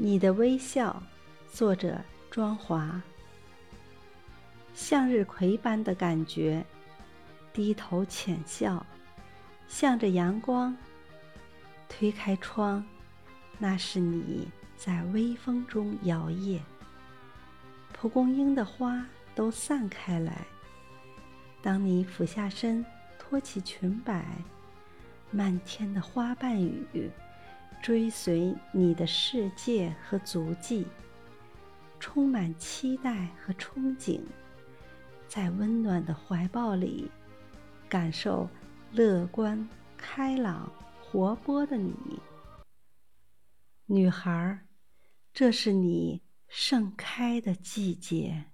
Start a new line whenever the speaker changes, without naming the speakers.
你的微笑，作者庄华。向日葵般的感觉，低头浅笑，向着阳光。推开窗，那是你在微风中摇曳。蒲公英的花都散开来。当你俯下身，托起裙摆，漫天的花瓣雨。追随你的世界和足迹，充满期待和憧憬，在温暖的怀抱里，感受乐观、开朗、活泼的你，女孩儿，这是你盛开的季节。